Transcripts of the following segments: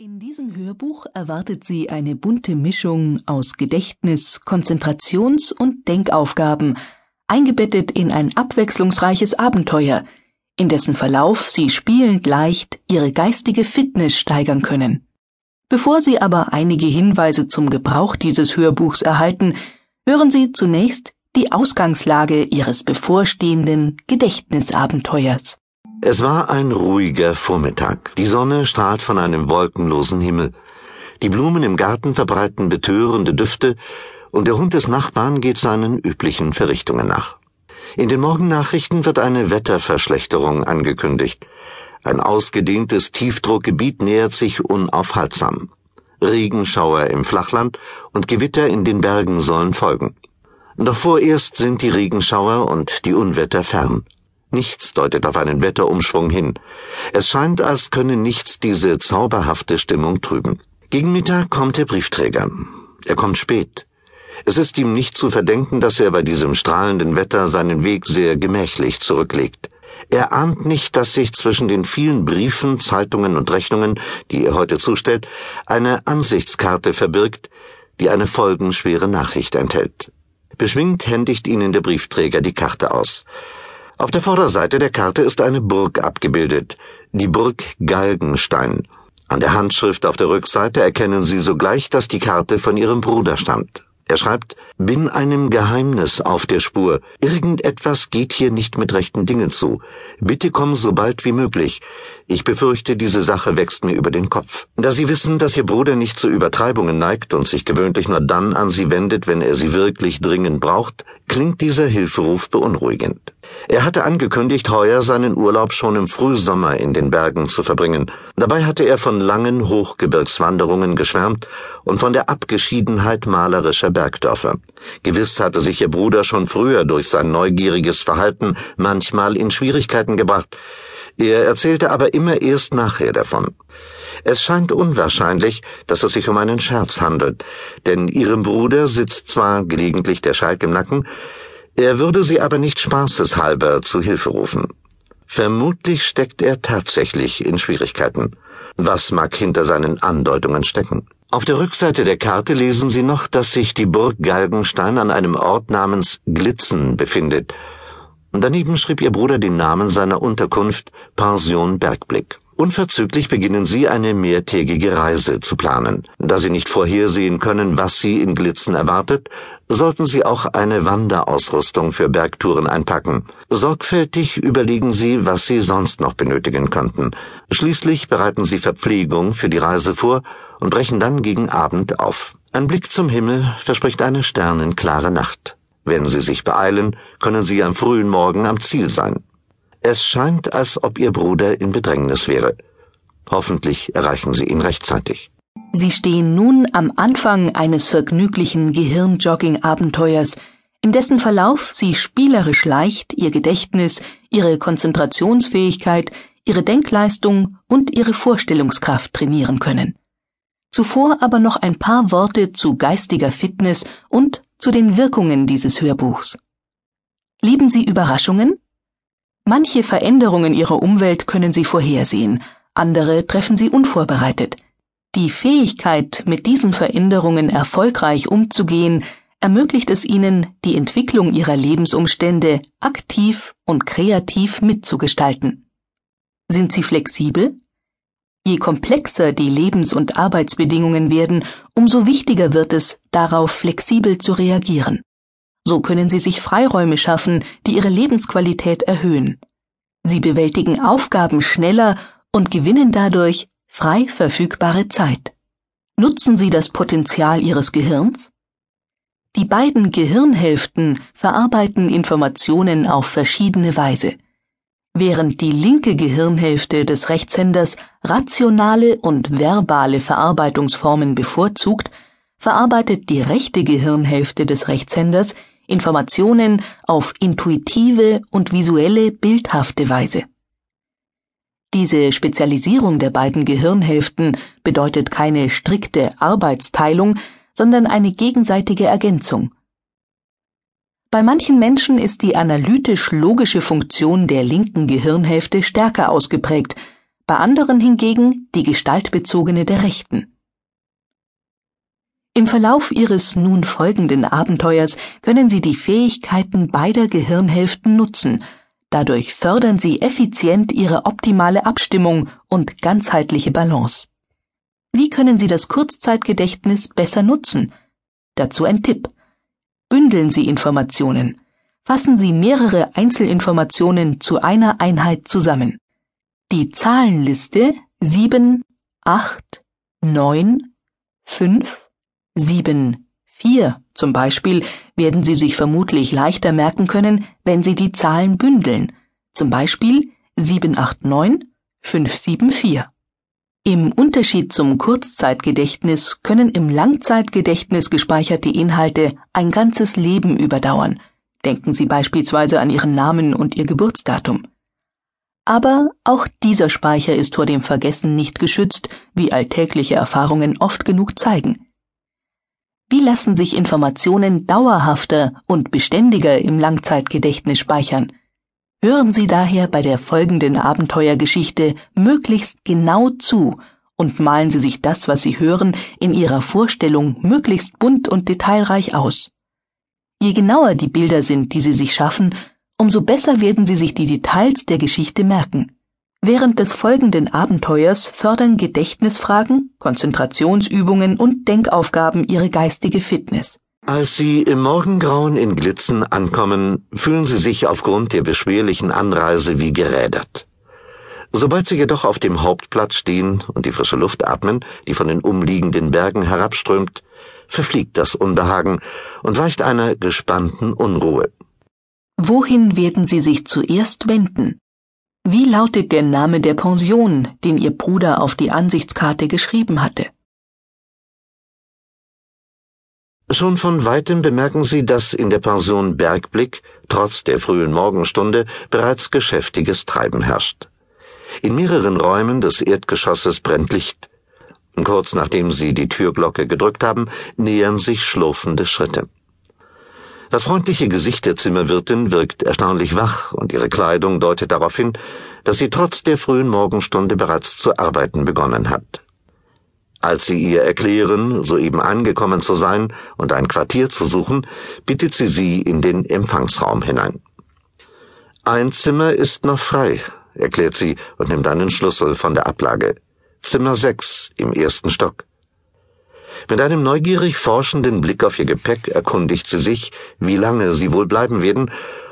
In diesem Hörbuch erwartet Sie eine bunte Mischung aus Gedächtnis, Konzentrations- und Denkaufgaben, eingebettet in ein abwechslungsreiches Abenteuer, in dessen Verlauf Sie spielend leicht Ihre geistige Fitness steigern können. Bevor Sie aber einige Hinweise zum Gebrauch dieses Hörbuchs erhalten, hören Sie zunächst die Ausgangslage Ihres bevorstehenden Gedächtnisabenteuers. Es war ein ruhiger Vormittag. Die Sonne strahlt von einem wolkenlosen Himmel. Die Blumen im Garten verbreiten betörende Düfte und der Hund des Nachbarn geht seinen üblichen Verrichtungen nach. In den Morgennachrichten wird eine Wetterverschlechterung angekündigt. Ein ausgedehntes Tiefdruckgebiet nähert sich unaufhaltsam. Regenschauer im Flachland und Gewitter in den Bergen sollen folgen. Doch vorerst sind die Regenschauer und die Unwetter fern. Nichts deutet auf einen Wetterumschwung hin. Es scheint, als könne nichts diese zauberhafte Stimmung trüben. Gegen Mittag kommt der Briefträger. Er kommt spät. Es ist ihm nicht zu verdenken, dass er bei diesem strahlenden Wetter seinen Weg sehr gemächlich zurücklegt. Er ahnt nicht, dass sich zwischen den vielen Briefen, Zeitungen und Rechnungen, die er heute zustellt, eine Ansichtskarte verbirgt, die eine folgenschwere Nachricht enthält. Beschwingt händigt ihnen der Briefträger die Karte aus. Auf der Vorderseite der Karte ist eine Burg abgebildet, die Burg Galgenstein. An der Handschrift auf der Rückseite erkennen Sie sogleich, dass die Karte von Ihrem Bruder stammt. Er schreibt, bin einem Geheimnis auf der Spur. Irgendetwas geht hier nicht mit rechten Dingen zu. Bitte komm so bald wie möglich. Ich befürchte, diese Sache wächst mir über den Kopf. Da Sie wissen, dass Ihr Bruder nicht zu Übertreibungen neigt und sich gewöhnlich nur dann an Sie wendet, wenn er Sie wirklich dringend braucht, klingt dieser Hilferuf beunruhigend. Er hatte angekündigt, heuer seinen Urlaub schon im Frühsommer in den Bergen zu verbringen. Dabei hatte er von langen Hochgebirgswanderungen geschwärmt und von der Abgeschiedenheit malerischer Bergdörfer. Gewiss hatte sich ihr Bruder schon früher durch sein neugieriges Verhalten manchmal in Schwierigkeiten gebracht. Er erzählte aber immer erst nachher davon. Es scheint unwahrscheinlich, dass es sich um einen Scherz handelt, denn ihrem Bruder sitzt zwar gelegentlich der Schalk im Nacken, er würde sie aber nicht spaßeshalber zu Hilfe rufen. Vermutlich steckt er tatsächlich in Schwierigkeiten. Was mag hinter seinen Andeutungen stecken? Auf der Rückseite der Karte lesen Sie noch, dass sich die Burg Galgenstein an einem Ort namens Glitzen befindet. Daneben schrieb ihr Bruder den Namen seiner Unterkunft Pension Bergblick. Unverzüglich beginnen sie eine mehrtägige Reise zu planen. Da sie nicht vorhersehen können, was sie in Glitzen erwartet, sollten Sie auch eine Wanderausrüstung für Bergtouren einpacken. Sorgfältig überlegen Sie, was Sie sonst noch benötigen könnten. Schließlich bereiten Sie Verpflegung für die Reise vor und brechen dann gegen Abend auf. Ein Blick zum Himmel verspricht eine sternenklare Nacht. Wenn Sie sich beeilen, können Sie am frühen Morgen am Ziel sein. Es scheint, als ob Ihr Bruder in Bedrängnis wäre. Hoffentlich erreichen Sie ihn rechtzeitig. Sie stehen nun am Anfang eines vergnüglichen Gehirnjogging-Abenteuers, in dessen Verlauf Sie spielerisch leicht Ihr Gedächtnis, Ihre Konzentrationsfähigkeit, Ihre Denkleistung und Ihre Vorstellungskraft trainieren können. Zuvor aber noch ein paar Worte zu geistiger Fitness und zu den Wirkungen dieses Hörbuchs. Lieben Sie Überraschungen? Manche Veränderungen Ihrer Umwelt können Sie vorhersehen, andere treffen Sie unvorbereitet. Die Fähigkeit, mit diesen Veränderungen erfolgreich umzugehen, ermöglicht es ihnen, die Entwicklung ihrer Lebensumstände aktiv und kreativ mitzugestalten. Sind sie flexibel? Je komplexer die Lebens- und Arbeitsbedingungen werden, umso wichtiger wird es, darauf flexibel zu reagieren. So können sie sich Freiräume schaffen, die ihre Lebensqualität erhöhen. Sie bewältigen Aufgaben schneller und gewinnen dadurch frei verfügbare Zeit. Nutzen Sie das Potenzial Ihres Gehirns? Die beiden Gehirnhälften verarbeiten Informationen auf verschiedene Weise. Während die linke Gehirnhälfte des Rechtshänders rationale und verbale Verarbeitungsformen bevorzugt, verarbeitet die rechte Gehirnhälfte des Rechtshänders Informationen auf intuitive und visuelle bildhafte Weise. Diese Spezialisierung der beiden Gehirnhälften bedeutet keine strikte Arbeitsteilung, sondern eine gegenseitige Ergänzung. Bei manchen Menschen ist die analytisch-logische Funktion der linken Gehirnhälfte stärker ausgeprägt, bei anderen hingegen die gestaltbezogene der rechten. Im Verlauf Ihres nun folgenden Abenteuers können Sie die Fähigkeiten beider Gehirnhälften nutzen, dadurch fördern Sie effizient Ihre optimale Abstimmung und ganzheitliche Balance. Wie können Sie das Kurzzeitgedächtnis besser nutzen? Dazu ein Tipp. Bündeln Sie Informationen. Fassen Sie mehrere Einzelinformationen zu einer Einheit zusammen. Die Zahlenliste 7, 8, 9, 5, 7, 4 zum Beispiel werden Sie sich vermutlich leichter merken können, wenn Sie die Zahlen bündeln, zum Beispiel 789 574. Im Unterschied zum Kurzzeitgedächtnis können im Langzeitgedächtnis gespeicherte Inhalte ein ganzes Leben überdauern. Denken Sie beispielsweise an Ihren Namen und Ihr Geburtsdatum. Aber auch dieser Speicher ist vor dem Vergessen nicht geschützt, wie alltägliche Erfahrungen oft genug zeigen. Wie lassen sich Informationen dauerhafter und beständiger im Langzeitgedächtnis speichern? Hören Sie daher bei der folgenden Abenteuergeschichte möglichst genau zu und malen Sie sich das, was Sie hören, in Ihrer Vorstellung möglichst bunt und detailreich aus. Je genauer die Bilder sind, die Sie sich schaffen, umso besser werden Sie sich die Details der Geschichte merken. Während des folgenden Abenteuers fördern Gedächtnisfragen, Konzentrationsübungen und Denkaufgaben ihre geistige Fitness. Als Sie im Morgengrauen in Glitzen ankommen, fühlen Sie sich aufgrund der beschwerlichen Anreise wie gerädert. Sobald Sie jedoch auf dem Hauptplatz stehen und die frische Luft atmen, die von den umliegenden Bergen herabströmt, verfliegt das Unbehagen und weicht einer gespannten Unruhe. Wohin werden Sie sich zuerst wenden? Wie lautet der Name der Pension, den Ihr Bruder auf die Ansichtskarte geschrieben hatte? Schon von weitem bemerken Sie, dass in der Pension Bergblick trotz der frühen Morgenstunde bereits geschäftiges Treiben herrscht. In mehreren Räumen des Erdgeschosses brennt Licht. Kurz nachdem Sie die Türglocke gedrückt haben, nähern sich schlurfende Schritte. Das freundliche Gesicht der Zimmerwirtin wirkt erstaunlich wach und ihre Kleidung deutet darauf hin, dass sie trotz der frühen Morgenstunde bereits zu arbeiten begonnen hat. Als sie ihr erklären, soeben angekommen zu sein und ein Quartier zu suchen, bittet sie sie in den Empfangsraum hinein. Ein Zimmer ist noch frei, erklärt sie und nimmt einen Schlüssel von der Ablage. Zimmer sechs im ersten Stock. Mit einem neugierig forschenden Blick auf ihr Gepäck erkundigt sie sich, wie lange sie wohl bleiben werden,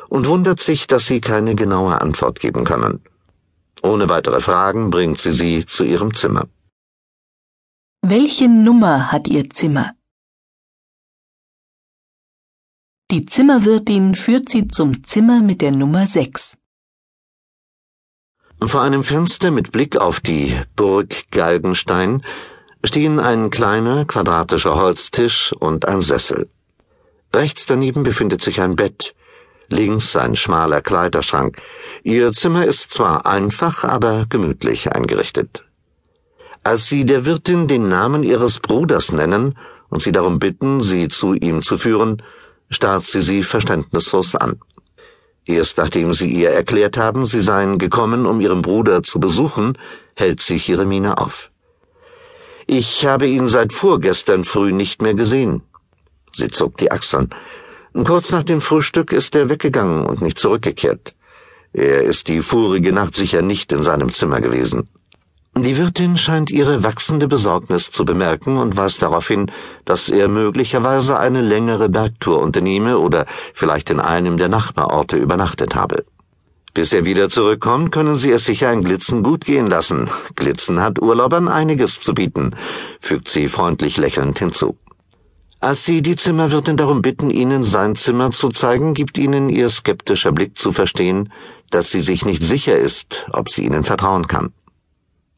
und wundert sich, dass sie keine genaue Antwort geben können. Ohne weitere Fragen bringt sie sie zu ihrem Zimmer. Welche Nummer hat Ihr Zimmer? Die Zimmerwirtin führt sie zum Zimmer mit der Nummer 6. Vor einem Fenster mit Blick auf die Burg Galgenstein stehen ein kleiner, quadratischer Holztisch und ein Sessel. Rechts daneben befindet sich ein Bett, links ein schmaler Kleiderschrank. Ihr Zimmer ist zwar einfach, aber gemütlich eingerichtet. Als sie der Wirtin den Namen ihres Bruders nennen und sie darum bitten, sie zu ihm zu führen, starrt sie sie verständnislos an. Erst nachdem sie ihr erklärt haben, sie seien gekommen, um ihren Bruder zu besuchen, hält sich ihre Miene auf. Ich habe ihn seit vorgestern früh nicht mehr gesehen. Sie zog die Achseln. Kurz nach dem Frühstück ist er weggegangen und nicht zurückgekehrt. Er ist die vorige Nacht sicher nicht in seinem Zimmer gewesen. Die Wirtin scheint ihre wachsende Besorgnis zu bemerken und weist darauf hin, dass er möglicherweise eine längere Bergtour unternehme oder vielleicht in einem der Nachbarorte übernachtet habe. Bis er wieder zurückkommt, können Sie es sicher in Glitzen gut gehen lassen. Glitzen hat Urlaubern einiges zu bieten, fügt sie freundlich lächelnd hinzu. Als Sie die Zimmerwirtin darum bitten, Ihnen sein Zimmer zu zeigen, gibt Ihnen Ihr skeptischer Blick zu verstehen, dass sie sich nicht sicher ist, ob sie Ihnen vertrauen kann.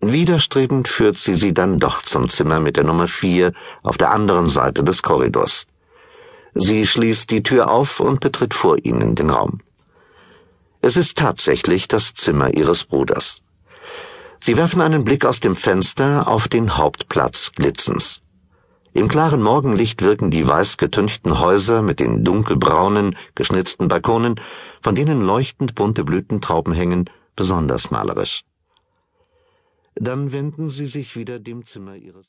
Widerstrebend führt sie sie dann doch zum Zimmer mit der Nummer vier auf der anderen Seite des Korridors. Sie schließt die Tür auf und betritt vor ihnen den Raum. Es ist tatsächlich das Zimmer ihres Bruders. Sie werfen einen Blick aus dem Fenster auf den Hauptplatz Glitzens. Im klaren Morgenlicht wirken die weiß getünchten Häuser mit den dunkelbraunen, geschnitzten Balkonen, von denen leuchtend bunte Blütentrauben hängen, besonders malerisch. Dann wenden Sie sich wieder dem Zimmer Ihres